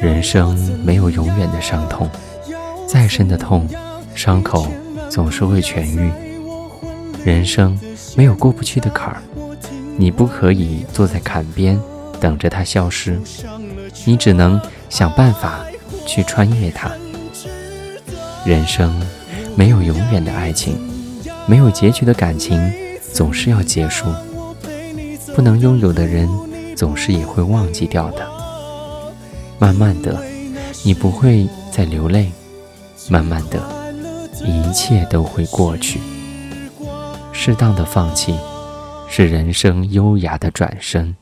人生没有永远的伤痛，再深的痛，伤口总是会痊愈。人生没有过不去的坎儿，你不可以坐在坎边等着它消失，你只能想办法去穿越它。人生没有永远的爱情，没有结局的感情总是要结束。不能拥有的人，总是也会忘记掉的。慢慢的，你不会再流泪；慢慢的，一切都会过去。适当的放弃，是人生优雅的转身。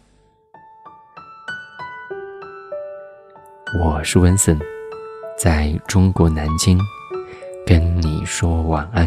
我是温森，在中国南京。跟你说晚安，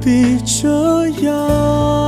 必这样？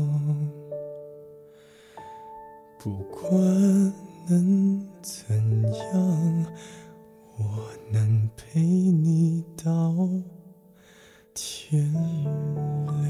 不管能怎样，我能陪你到天亮。